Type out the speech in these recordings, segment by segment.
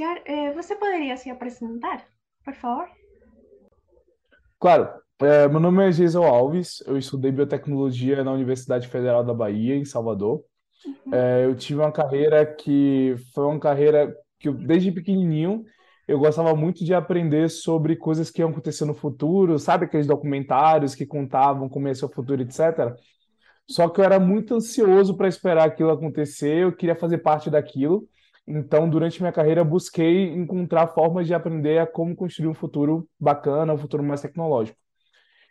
iniciar, eh, você poderia se apresentar, por favor? Claro, é, meu nome é Geisel Alves, eu estudei biotecnologia na Universidade Federal da Bahia, em Salvador. Uhum. É, eu tive uma carreira que foi uma carreira que eu, desde pequenininho eu gostava muito de aprender sobre coisas que iam acontecer no futuro, sabe aqueles documentários que contavam como ia ser o futuro, etc. Só que eu era muito ansioso para esperar aquilo acontecer, eu queria fazer parte daquilo. Então, durante minha carreira, busquei encontrar formas de aprender a como construir um futuro bacana, um futuro mais tecnológico.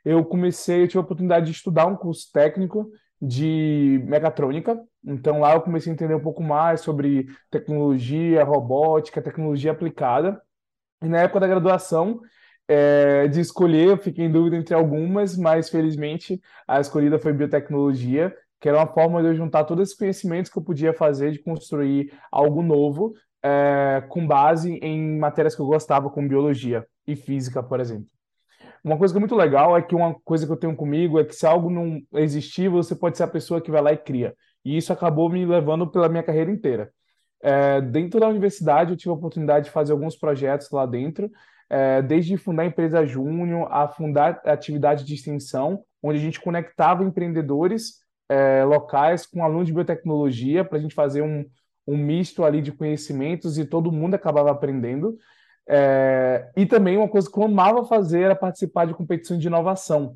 Eu comecei, eu tive a oportunidade de estudar um curso técnico de mecatrônica. Então, lá eu comecei a entender um pouco mais sobre tecnologia, robótica, tecnologia aplicada. E na época da graduação, é, de escolher, eu fiquei em dúvida entre algumas, mas felizmente a escolhida foi biotecnologia, que era uma forma de eu juntar todos esses conhecimentos que eu podia fazer de construir algo novo, é, com base em matérias que eu gostava, como biologia e física, por exemplo. Uma coisa que é muito legal é que uma coisa que eu tenho comigo é que se algo não existir, você pode ser a pessoa que vai lá e cria. E isso acabou me levando pela minha carreira inteira. É, dentro da universidade, eu tive a oportunidade de fazer alguns projetos lá dentro, é, desde fundar a empresa Júnior a fundar atividade de extensão, onde a gente conectava empreendedores é, locais com alunos de biotecnologia para a gente fazer um, um misto ali de conhecimentos e todo mundo acabava aprendendo. É, e também uma coisa que eu amava fazer era participar de competições de inovação.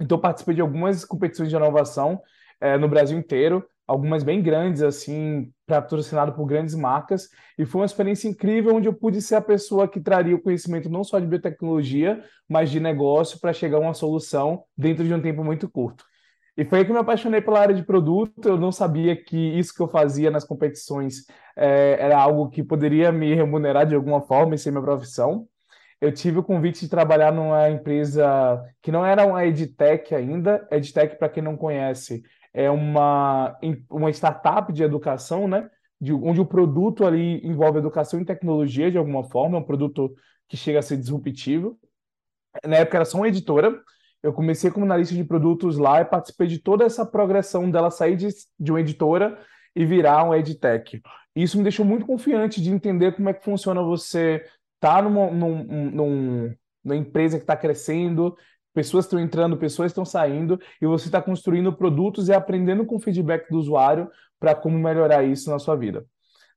Então, participei de algumas competições de inovação é, no Brasil inteiro, algumas bem grandes, assim, patrocinado por grandes marcas, e foi uma experiência incrível onde eu pude ser a pessoa que traria o conhecimento não só de biotecnologia, mas de negócio para chegar a uma solução dentro de um tempo muito curto. E foi aí que me apaixonei pela área de produto. Eu não sabia que isso que eu fazia nas competições é, era algo que poderia me remunerar de alguma forma e ser minha profissão. Eu tive o convite de trabalhar numa empresa que não era uma EdTech ainda. EdTech, para quem não conhece, é uma, uma startup de educação, né? De, onde o produto ali envolve educação e tecnologia de alguma forma, um produto que chega a ser disruptivo. Na época era só uma editora, eu comecei como analista de produtos lá e participei de toda essa progressão dela sair de, de uma editora e virar um edtech. Isso me deixou muito confiante de entender como é que funciona você estar tá numa, num, num, numa empresa que está crescendo, pessoas estão entrando, pessoas estão saindo, e você está construindo produtos e aprendendo com o feedback do usuário para como melhorar isso na sua vida.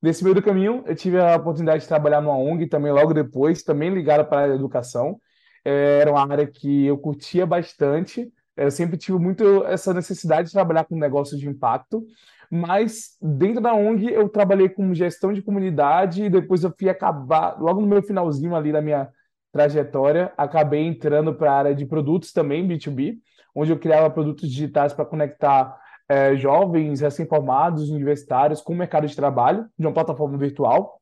Nesse meio do caminho, eu tive a oportunidade de trabalhar numa ONG também logo depois, também ligada para a educação, era uma área que eu curtia bastante. Eu sempre tive muito essa necessidade de trabalhar com negócios de impacto, mas dentro da ONG eu trabalhei com gestão de comunidade e depois eu fui acabar, logo no meu finalzinho ali da minha trajetória, acabei entrando para a área de produtos também, B2B, onde eu criava produtos digitais para conectar é, jovens recém-formados, universitários com o mercado de trabalho, de uma plataforma virtual.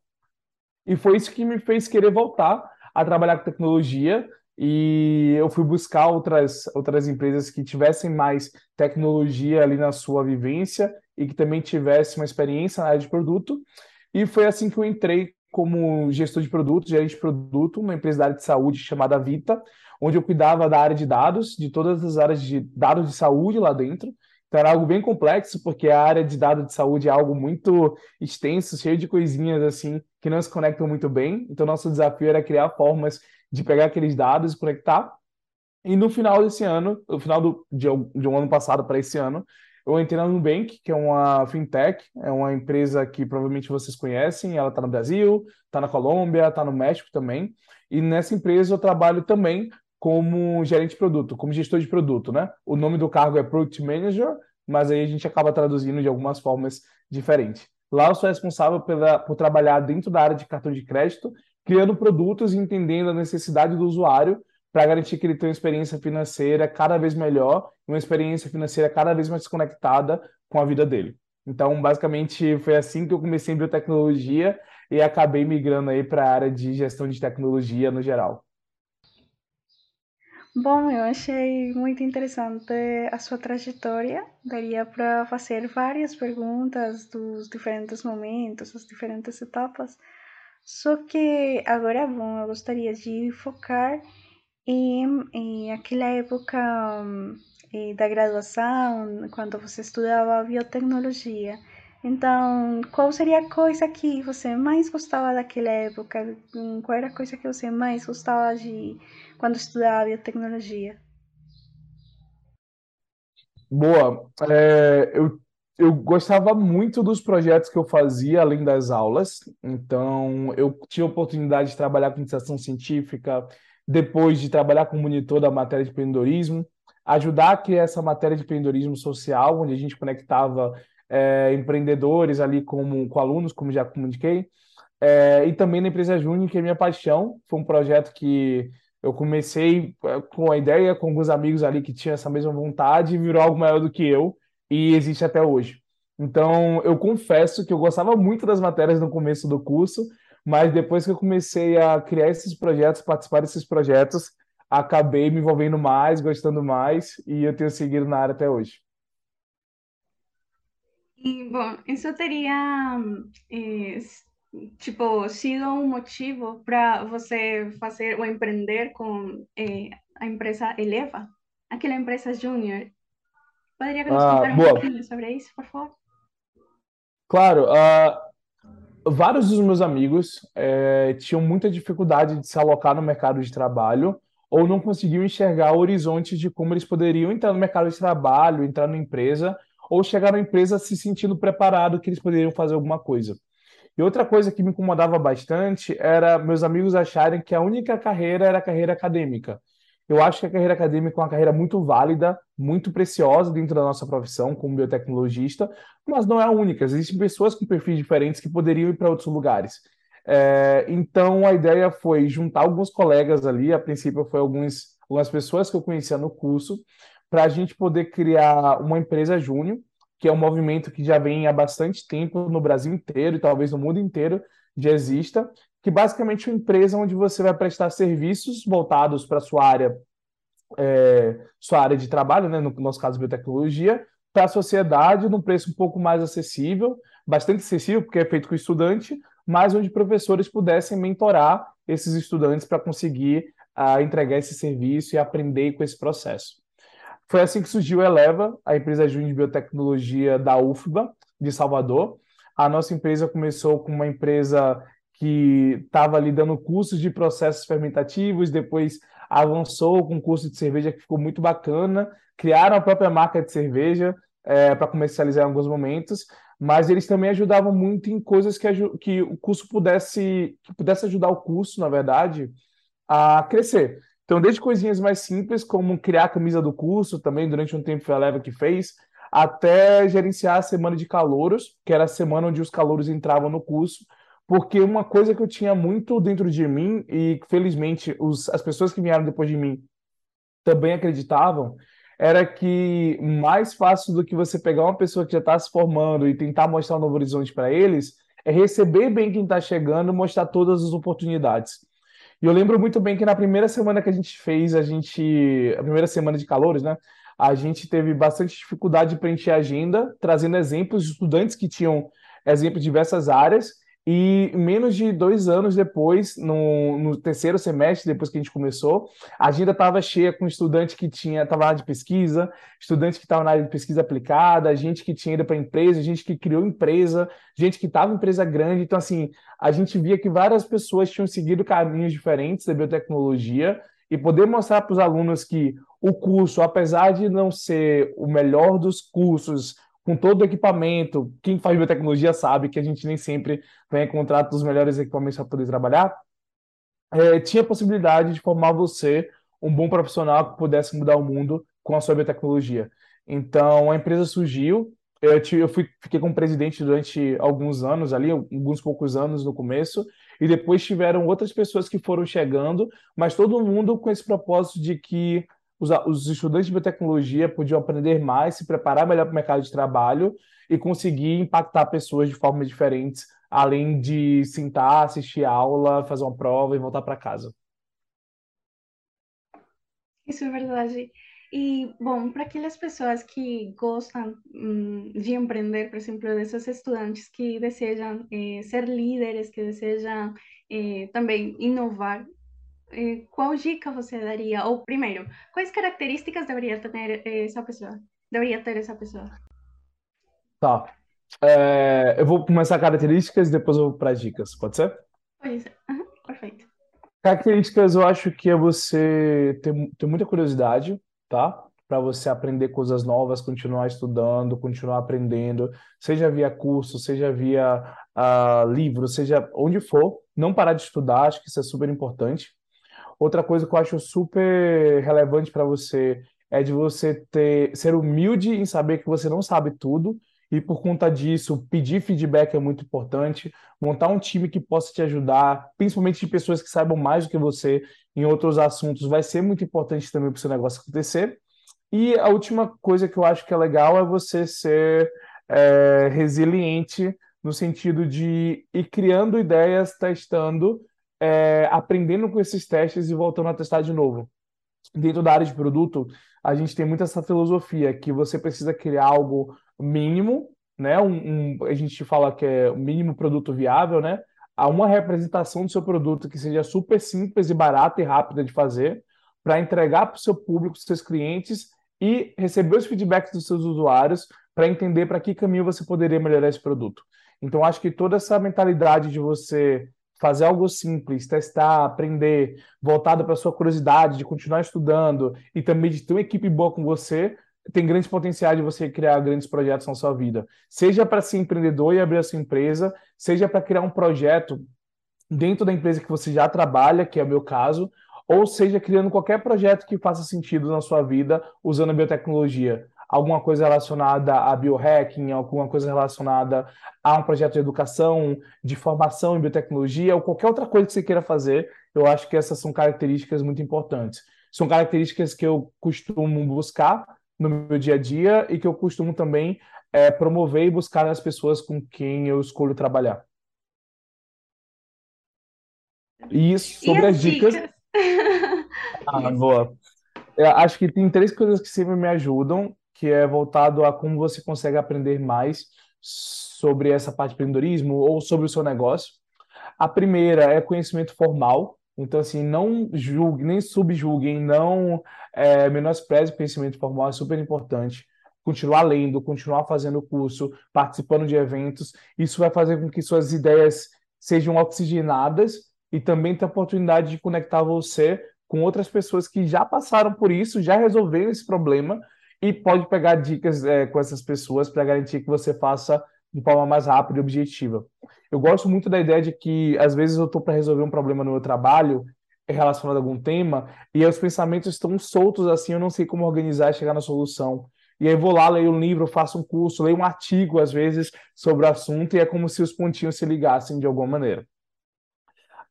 E foi isso que me fez querer voltar a trabalhar com tecnologia, e eu fui buscar outras, outras empresas que tivessem mais tecnologia ali na sua vivência e que também tivessem uma experiência na área de produto. E foi assim que eu entrei como gestor de produto, gerente de produto, numa empresa da área de saúde chamada Vita, onde eu cuidava da área de dados, de todas as áreas de dados de saúde lá dentro. Então era algo bem complexo, porque a área de dados de saúde é algo muito extenso, cheio de coisinhas assim que não se conectam muito bem. Então nosso desafio era criar formas de pegar aqueles dados e conectar. E no final desse ano, no final do, de, de um ano passado para esse ano, eu entrei na Nubank, que é uma fintech, é uma empresa que provavelmente vocês conhecem. Ela está no Brasil, está na Colômbia, está no México também. E nessa empresa eu trabalho também como gerente de produto, como gestor de produto, né? O nome do cargo é Product Manager, mas aí a gente acaba traduzindo de algumas formas diferentes. Lá eu sou responsável pela, por trabalhar dentro da área de cartão de crédito criando produtos e entendendo a necessidade do usuário para garantir que ele tenha uma experiência financeira cada vez melhor, uma experiência financeira cada vez mais conectada com a vida dele. Então, basicamente, foi assim que eu comecei em biotecnologia e acabei migrando aí para a área de gestão de tecnologia no geral. Bom, eu achei muito interessante a sua trajetória. Daria para fazer várias perguntas dos diferentes momentos, as diferentes etapas. Só que agora, bom, eu gostaria de focar em, em aquela época eh, da graduação, quando você estudava biotecnologia. Então, qual seria a coisa que você mais gostava daquela época? Qual era a coisa que você mais gostava de quando estudava biotecnologia? Boa. É, eu, eu gostava muito dos projetos que eu fazia além das aulas. Então, eu tinha oportunidade de trabalhar com iniciação científica, depois de trabalhar como monitor da matéria de empreendedorismo, ajudar a criar essa matéria de empreendedorismo social, onde a gente conectava é, empreendedores ali como, com alunos, como já comuniquei, é, e também na empresa Júnior, que é minha paixão. Foi um projeto que eu comecei é, com a ideia, com alguns amigos ali que tinham essa mesma vontade, e virou algo maior do que eu, e existe até hoje. Então, eu confesso que eu gostava muito das matérias no começo do curso, mas depois que eu comecei a criar esses projetos, participar desses projetos, acabei me envolvendo mais, gostando mais, e eu tenho seguido na área até hoje. E, bom, isso teria, eh, tipo, sido um motivo para você fazer ou empreender com eh, a empresa Eleva, aquela empresa júnior. Poderia nos Ah, um pouquinho sobre isso, por favor? Claro, ah, vários dos meus amigos eh, tinham muita dificuldade de se alocar no mercado de trabalho ou não conseguiam enxergar horizontes de como eles poderiam entrar no mercado de trabalho, entrar na empresa, ou chegar na empresa se sentindo preparado que eles poderiam fazer alguma coisa. E outra coisa que me incomodava bastante era meus amigos acharem que a única carreira era a carreira acadêmica. Eu acho que a carreira acadêmica é uma carreira muito válida, muito preciosa dentro da nossa profissão como biotecnologista, mas não é a única. Existem pessoas com perfis diferentes que poderiam ir para outros lugares. É, então a ideia foi juntar alguns colegas ali, a princípio foi alguns, algumas pessoas que eu conhecia no curso, para a gente poder criar uma empresa júnior, que é um movimento que já vem há bastante tempo no Brasil inteiro e talvez no mundo inteiro já exista, que basicamente é uma empresa onde você vai prestar serviços voltados para a sua área, é, sua área de trabalho, né, no nosso caso biotecnologia, para a sociedade num preço um pouco mais acessível, bastante acessível, porque é feito com estudante, mas onde professores pudessem mentorar esses estudantes para conseguir uh, entregar esse serviço e aprender com esse processo. Foi assim que surgiu a Eleva, a empresa júnior de biotecnologia da UFBA, de Salvador. A nossa empresa começou com uma empresa que estava ali dando cursos de processos fermentativos, depois avançou com um curso de cerveja que ficou muito bacana, criaram a própria marca de cerveja é, para comercializar em alguns momentos, mas eles também ajudavam muito em coisas que, que o curso pudesse, que pudesse ajudar o curso, na verdade, a crescer. Então, desde coisinhas mais simples, como criar a camisa do curso, também durante um tempo foi a Leva que fez, até gerenciar a semana de calouros, que era a semana onde os calouros entravam no curso, porque uma coisa que eu tinha muito dentro de mim, e felizmente os, as pessoas que vieram depois de mim também acreditavam, era que mais fácil do que você pegar uma pessoa que já está se formando e tentar mostrar um novo horizonte para eles, é receber bem quem está chegando e mostrar todas as oportunidades. E eu lembro muito bem que na primeira semana que a gente fez, a gente, a primeira semana de calores, né? A gente teve bastante dificuldade de preencher a agenda, trazendo exemplos de estudantes que tinham exemplos de diversas áreas e menos de dois anos depois, no, no, terceiro semestre, depois que a gente começou, a agenda estava cheia com estudante que tinha estava na área de pesquisa, estudante que estava na área de pesquisa aplicada, gente que tinha ido para empresa, gente que criou empresa, gente que estava em empresa grande. Então, assim, a gente via que várias pessoas tinham seguido caminhos diferentes da biotecnologia e poder mostrar para os alunos que o curso, apesar de não ser o melhor dos cursos, com todo o equipamento. Quem faz biotecnologia sabe que a gente nem sempre vai encontrar os melhores equipamentos para poder trabalhar. É, tinha a possibilidade de formar você um bom profissional que pudesse mudar o mundo com a sua biotecnologia. Então, a empresa surgiu. Eu, eu fui, fiquei como presidente durante alguns anos ali, alguns poucos anos no começo, e depois tiveram outras pessoas que foram chegando, mas todo mundo com esse propósito de que os, os estudantes de biotecnologia podiam aprender mais, se preparar melhor para o mercado de trabalho e conseguir impactar pessoas de formas diferentes, além de sentar, assistir aula, fazer uma prova e voltar para casa. Isso é verdade. E, bom, para aquelas pessoas que gostam hum, de empreender, por exemplo, desses estudantes que desejam eh, ser líderes, que desejam eh, também inovar, eh, qual dica você daria? Ou primeiro, quais características deveria ter essa pessoa? Deveria ter essa pessoa? Tá. É, eu vou começar características e depois eu vou para as dicas, pode ser? Pois é. Uhum, perfeito. Características, eu acho que é você ter, ter muita curiosidade, tá? Para você aprender coisas novas, continuar estudando, continuar aprendendo, seja via curso, seja via uh, livro, seja onde for, não parar de estudar, acho que isso é super importante. Outra coisa que eu acho super relevante para você é de você ter, ser humilde em saber que você não sabe tudo e por conta disso, pedir feedback é muito importante, montar um time que possa te ajudar, principalmente de pessoas que saibam mais do que você em outros assuntos, vai ser muito importante também para o seu negócio acontecer. E a última coisa que eu acho que é legal é você ser é, resiliente no sentido de ir criando ideias, testando, é, aprendendo com esses testes e voltando a testar de novo. Dentro da área de produto, a gente tem muito essa filosofia que você precisa criar algo mínimo, né? Um, um, a gente fala que é o mínimo produto viável, né? A uma representação do seu produto que seja super simples e barata e rápida de fazer, para entregar para o seu público, seus clientes e receber os feedbacks dos seus usuários para entender para que caminho você poderia melhorar esse produto. Então, acho que toda essa mentalidade de você fazer algo simples, testar, aprender, voltado para a sua curiosidade, de continuar estudando e também de ter uma equipe boa com você, tem grandes potenciais de você criar grandes projetos na sua vida. Seja para ser empreendedor e abrir a sua empresa, seja para criar um projeto dentro da empresa que você já trabalha, que é o meu caso, ou seja, criando qualquer projeto que faça sentido na sua vida usando a biotecnologia. Alguma coisa relacionada a biohacking, alguma coisa relacionada a um projeto de educação, de formação em biotecnologia, ou qualquer outra coisa que você queira fazer, eu acho que essas são características muito importantes. São características que eu costumo buscar no meu dia a dia e que eu costumo também é, promover e buscar nas pessoas com quem eu escolho trabalhar. E sobre e as dicas. dicas? ah, boa. Eu acho que tem três coisas que sempre me ajudam, que é voltado a como você consegue aprender mais sobre essa parte de empreendedorismo ou sobre o seu negócio. A primeira é conhecimento formal, então, assim, não julgue, nem subjulguem, não é, menospreze o conhecimento formal, é super importante. Continuar lendo, continuar fazendo curso, participando de eventos, isso vai fazer com que suas ideias sejam oxigenadas e também ter a oportunidade de conectar você com outras pessoas que já passaram por isso, já resolveram esse problema e pode pegar dicas é, com essas pessoas para garantir que você faça de forma mais rápida e objetiva. Eu gosto muito da ideia de que, às vezes, eu estou para resolver um problema no meu trabalho relacionado a algum tema e os pensamentos estão soltos assim, eu não sei como organizar e chegar na solução. E aí vou lá, leio um livro, faço um curso, leio um artigo, às vezes, sobre o assunto e é como se os pontinhos se ligassem de alguma maneira.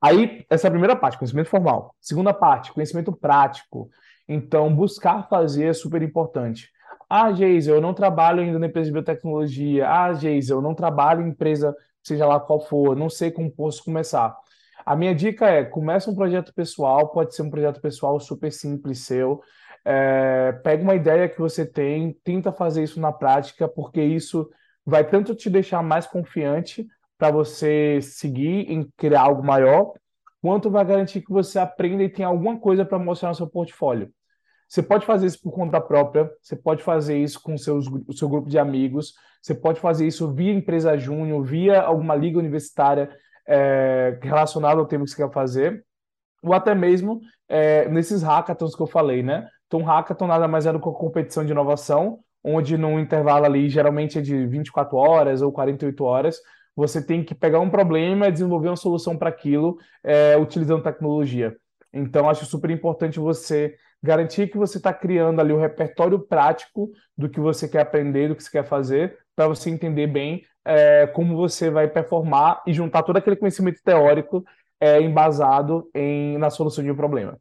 Aí, essa é a primeira parte, conhecimento formal. Segunda parte, conhecimento prático. Então, buscar fazer é super importante. Ah, Geise, eu não trabalho ainda na empresa de biotecnologia. Ah, Geise, eu não trabalho em empresa seja lá qual for, não sei como posso começar. A minha dica é, comece um projeto pessoal, pode ser um projeto pessoal super simples seu, é, pega uma ideia que você tem, tenta fazer isso na prática, porque isso vai tanto te deixar mais confiante para você seguir em criar algo maior, quanto vai garantir que você aprenda e tenha alguma coisa para mostrar no seu portfólio. Você pode fazer isso por conta própria, você pode fazer isso com seus, o seu grupo de amigos, você pode fazer isso via empresa júnior, via alguma liga universitária é, relacionada ao tema que você quer fazer, ou até mesmo é, nesses hackathons que eu falei, né? Então, hackathon nada mais é do que uma competição de inovação, onde num intervalo ali, geralmente é de 24 horas ou 48 horas, você tem que pegar um problema e desenvolver uma solução para aquilo é, utilizando tecnologia. Então, acho super importante você garantir que você está criando ali o repertório prático do que você quer aprender, do que você quer fazer, para você entender bem é, como você vai performar e juntar todo aquele conhecimento teórico é, embasado em, na solução de um problema.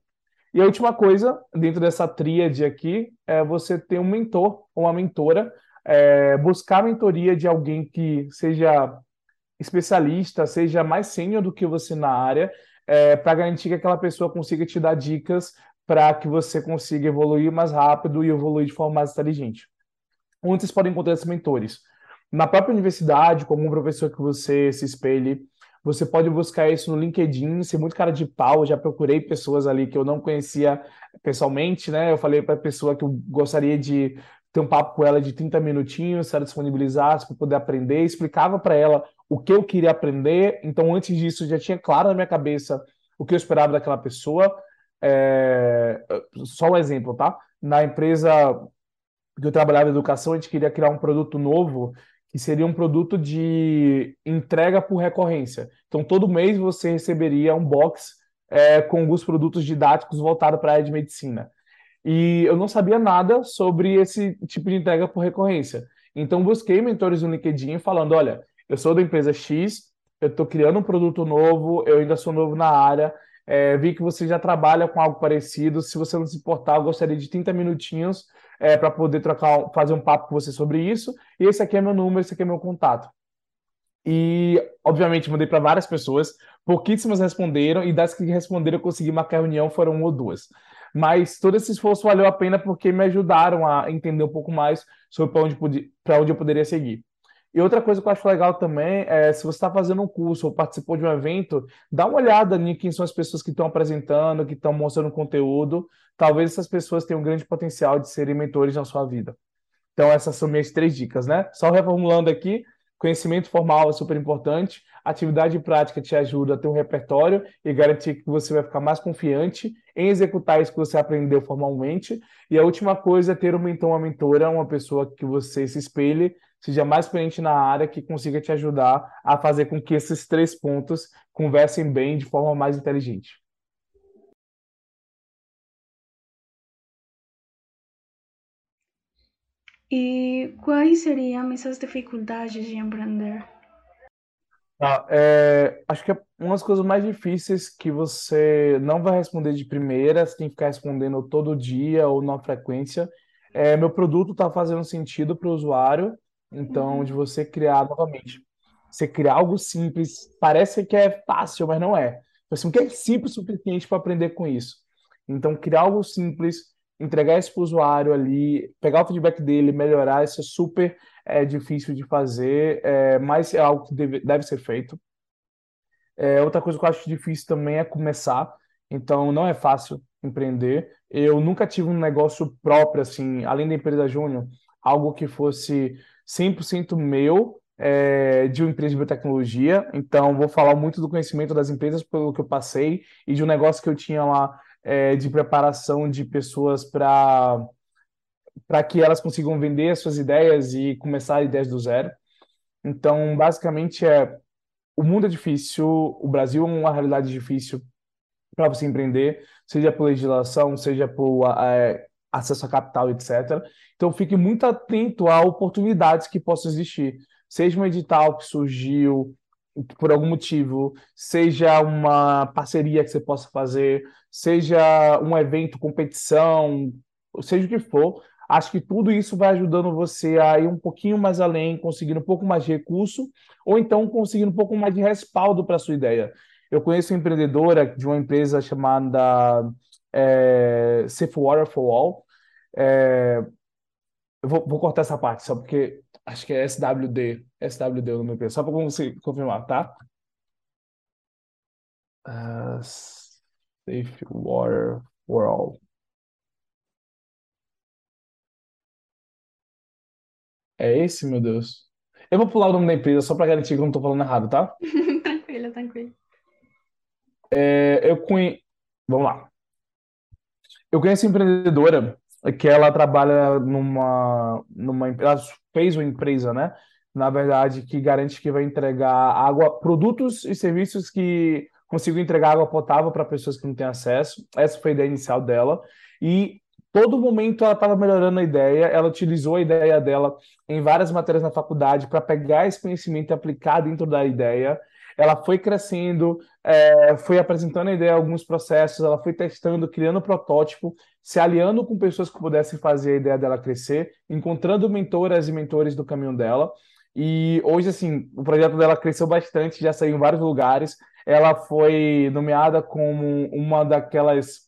E a última coisa, dentro dessa tríade aqui, é você ter um mentor ou uma mentora, é, buscar a mentoria de alguém que seja especialista, seja mais sênior do que você na área, é, para garantir que aquela pessoa consiga te dar dicas para que você consiga evoluir mais rápido e evoluir de forma mais inteligente. Onde vocês podem encontrar esses mentores? Na própria universidade, como um professor que você se espelhe, você pode buscar isso no LinkedIn, ser muito cara de pau. Já procurei pessoas ali que eu não conhecia pessoalmente, né? Eu falei para a pessoa que eu gostaria de ter um papo com ela de 30 minutinhos, se ela disponibilizasse para poder aprender, explicava para ela o que eu queria aprender. Então, antes disso, já tinha claro na minha cabeça o que eu esperava daquela pessoa. É... Só um exemplo, tá? Na empresa que eu trabalhava em educação, a gente queria criar um produto novo que seria um produto de entrega por recorrência. Então, todo mês você receberia um box é, com alguns produtos didáticos voltados para a área de medicina. E eu não sabia nada sobre esse tipo de entrega por recorrência. Então, busquei mentores no LinkedIn falando: olha, eu sou da empresa X, eu estou criando um produto novo, eu ainda sou novo na área, é, vi que você já trabalha com algo parecido. Se você não se importar, eu gostaria de 30 minutinhos é, para poder trocar, fazer um papo com você sobre isso. E esse aqui é meu número, esse aqui é meu contato. E, obviamente, mandei para várias pessoas, pouquíssimas responderam, e das que responderam, eu consegui marcar reunião, foram uma ou duas. Mas todo esse esforço valeu a pena porque me ajudaram a entender um pouco mais sobre para onde, onde eu poderia seguir. E outra coisa que eu acho legal também é se você está fazendo um curso ou participou de um evento, dá uma olhada em quem são as pessoas que estão apresentando, que estão mostrando conteúdo. Talvez essas pessoas tenham um grande potencial de serem mentores na sua vida. Então, essas são minhas três dicas, né? Só reformulando aqui, Conhecimento formal é super importante. Atividade prática te ajuda a ter um repertório e garantir que você vai ficar mais confiante em executar isso que você aprendeu formalmente. E a última coisa é ter um mentor, uma mentora, uma pessoa que você se espelhe, seja mais experiente na área, que consiga te ajudar a fazer com que esses três pontos conversem bem de forma mais inteligente. E quais seriam essas dificuldades de empreender? Ah, é, acho que é uma das coisas mais difíceis que você não vai responder de primeira, você tem que ficar respondendo todo dia ou na frequência. É, meu produto está fazendo sentido para o usuário, então uhum. de você criar novamente. Você criar algo simples, parece que é fácil, mas não é. Assim, o que é simples o suficiente para aprender com isso? Então, criar algo simples, entregar isso para o usuário ali, pegar o feedback dele, melhorar, isso é super é, difícil de fazer, é, mas é algo que deve, deve ser feito. É, outra coisa que eu acho difícil também é começar, então não é fácil empreender. Eu nunca tive um negócio próprio, assim, além da empresa Júnior, algo que fosse 100% meu, é, de uma empresa de biotecnologia. Então, vou falar muito do conhecimento das empresas pelo que eu passei e de um negócio que eu tinha lá é, de preparação de pessoas para para que elas consigam vender as suas ideias e começar ideias do zero. Então, basicamente é o mundo é difícil, o Brasil é uma realidade difícil para você empreender, seja por legislação, seja por é, acesso a capital, etc. Então, fique muito atento a oportunidades que possam existir, seja um edital que surgiu, por algum motivo, seja uma parceria que você possa fazer, seja um evento, competição, seja o que for, acho que tudo isso vai ajudando você a ir um pouquinho mais além, conseguindo um pouco mais de recurso, ou então conseguindo um pouco mais de respaldo para a sua ideia. Eu conheço uma empreendedora de uma empresa chamada é, Safe Water for All. É, eu vou, vou cortar essa parte, só porque Acho que é SWD. SWD o nome empresa. Só para você confirmar, tá? Uh, safe Water for All. É esse, meu Deus. Eu vou pular o nome da empresa só para garantir que eu não estou falando errado, tá? tranquilo, tranquilo. É, eu conheço. Vamos lá. Eu conheço empreendedora que ela trabalha numa, numa ela fez uma empresa, né? Na verdade, que garante que vai entregar água, produtos e serviços que consigam entregar água potável para pessoas que não têm acesso. Essa foi a ideia inicial dela. E todo momento ela estava melhorando a ideia, ela utilizou a ideia dela em várias matérias na faculdade para pegar esse conhecimento e aplicar dentro da ideia ela foi crescendo, é, foi apresentando a ideia alguns processos, ela foi testando, criando protótipo, se aliando com pessoas que pudessem fazer a ideia dela crescer, encontrando mentoras e mentores do caminho dela. E hoje, assim, o projeto dela cresceu bastante, já saiu em vários lugares. Ela foi nomeada como uma daquelas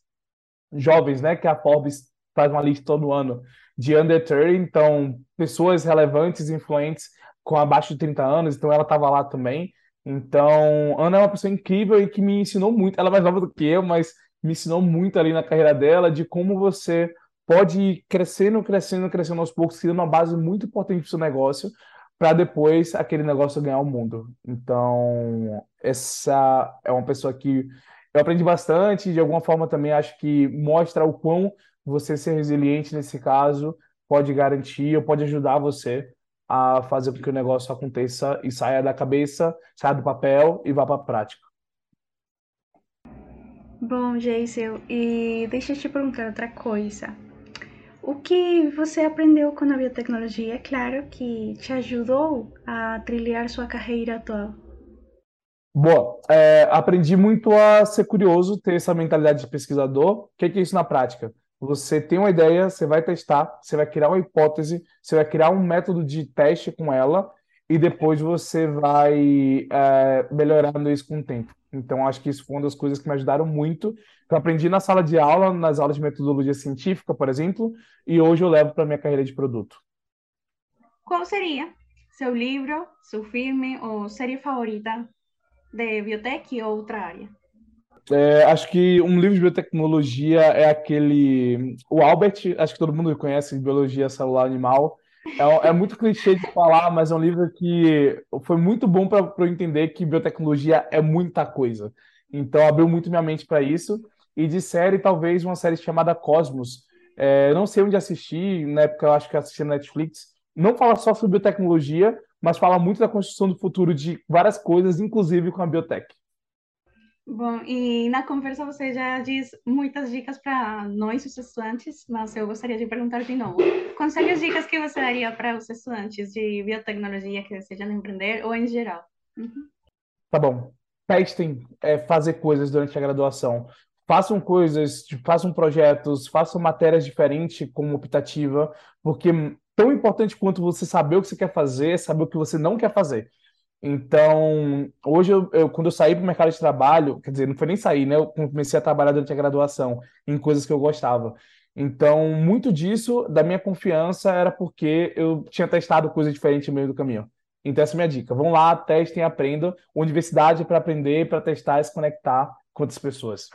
jovens, né, que a Forbes faz uma lista todo ano de under 30, então pessoas relevantes, influentes com abaixo de 30 anos, então ela estava lá também. Então, Ana é uma pessoa incrível e que me ensinou muito. Ela é mais nova do que eu, mas me ensinou muito ali na carreira dela de como você pode ir crescendo, crescendo, crescendo aos poucos, criando uma base muito potente para o seu negócio, para depois aquele negócio ganhar o mundo. Então, essa é uma pessoa que eu aprendi bastante, de alguma forma também acho que mostra o quão você ser resiliente nesse caso pode garantir ou pode ajudar você a fazer com que o negócio aconteça e saia da cabeça, saia do papel e vá para a prática. Bom, Geisel, e deixa eu te perguntar outra coisa. O que você aprendeu com a biotecnologia, é claro, que te ajudou a trilhar sua carreira atual? Boa, é, aprendi muito a ser curioso, ter essa mentalidade de pesquisador. O que é isso na prática? Você tem uma ideia, você vai testar, você vai criar uma hipótese, você vai criar um método de teste com ela e depois você vai é, melhorando isso com o tempo. Então, acho que isso foi uma das coisas que me ajudaram muito. Eu aprendi na sala de aula, nas aulas de metodologia científica, por exemplo, e hoje eu levo para minha carreira de produto. Qual seria seu livro, seu filme ou série favorita de biotech ou outra área? É, acho que um livro de biotecnologia é aquele. O Albert, acho que todo mundo conhece, Biologia Celular Animal. É, é muito clichê de falar, mas é um livro que foi muito bom para eu entender que biotecnologia é muita coisa. Então, abriu muito minha mente para isso. E de série, talvez uma série chamada Cosmos. É, não sei onde assistir, na época eu acho que assisti na Netflix. Não fala só sobre biotecnologia, mas fala muito da construção do futuro de várias coisas, inclusive com a biotech. Bom, e na conversa você já diz muitas dicas para nós, os estudantes, mas eu gostaria de perguntar de novo. As dicas que você daria para os estudantes de biotecnologia que desejam empreender ou em geral? Uhum. Tá bom. Testem é, fazer coisas durante a graduação. Façam coisas, façam projetos, façam matérias diferentes como optativa, porque tão importante quanto você saber o que você quer fazer é saber o que você não quer fazer. Então, hoje, eu, eu quando eu saí para o mercado de trabalho, quer dizer, não foi nem sair, né? Eu comecei a trabalhar durante a graduação em coisas que eu gostava. Então, muito disso, da minha confiança, era porque eu tinha testado coisas diferentes no meio do caminho. Então, essa é a minha dica. Vão lá, testem, aprendam. Universidade é para aprender, para testar e se conectar com outras pessoas.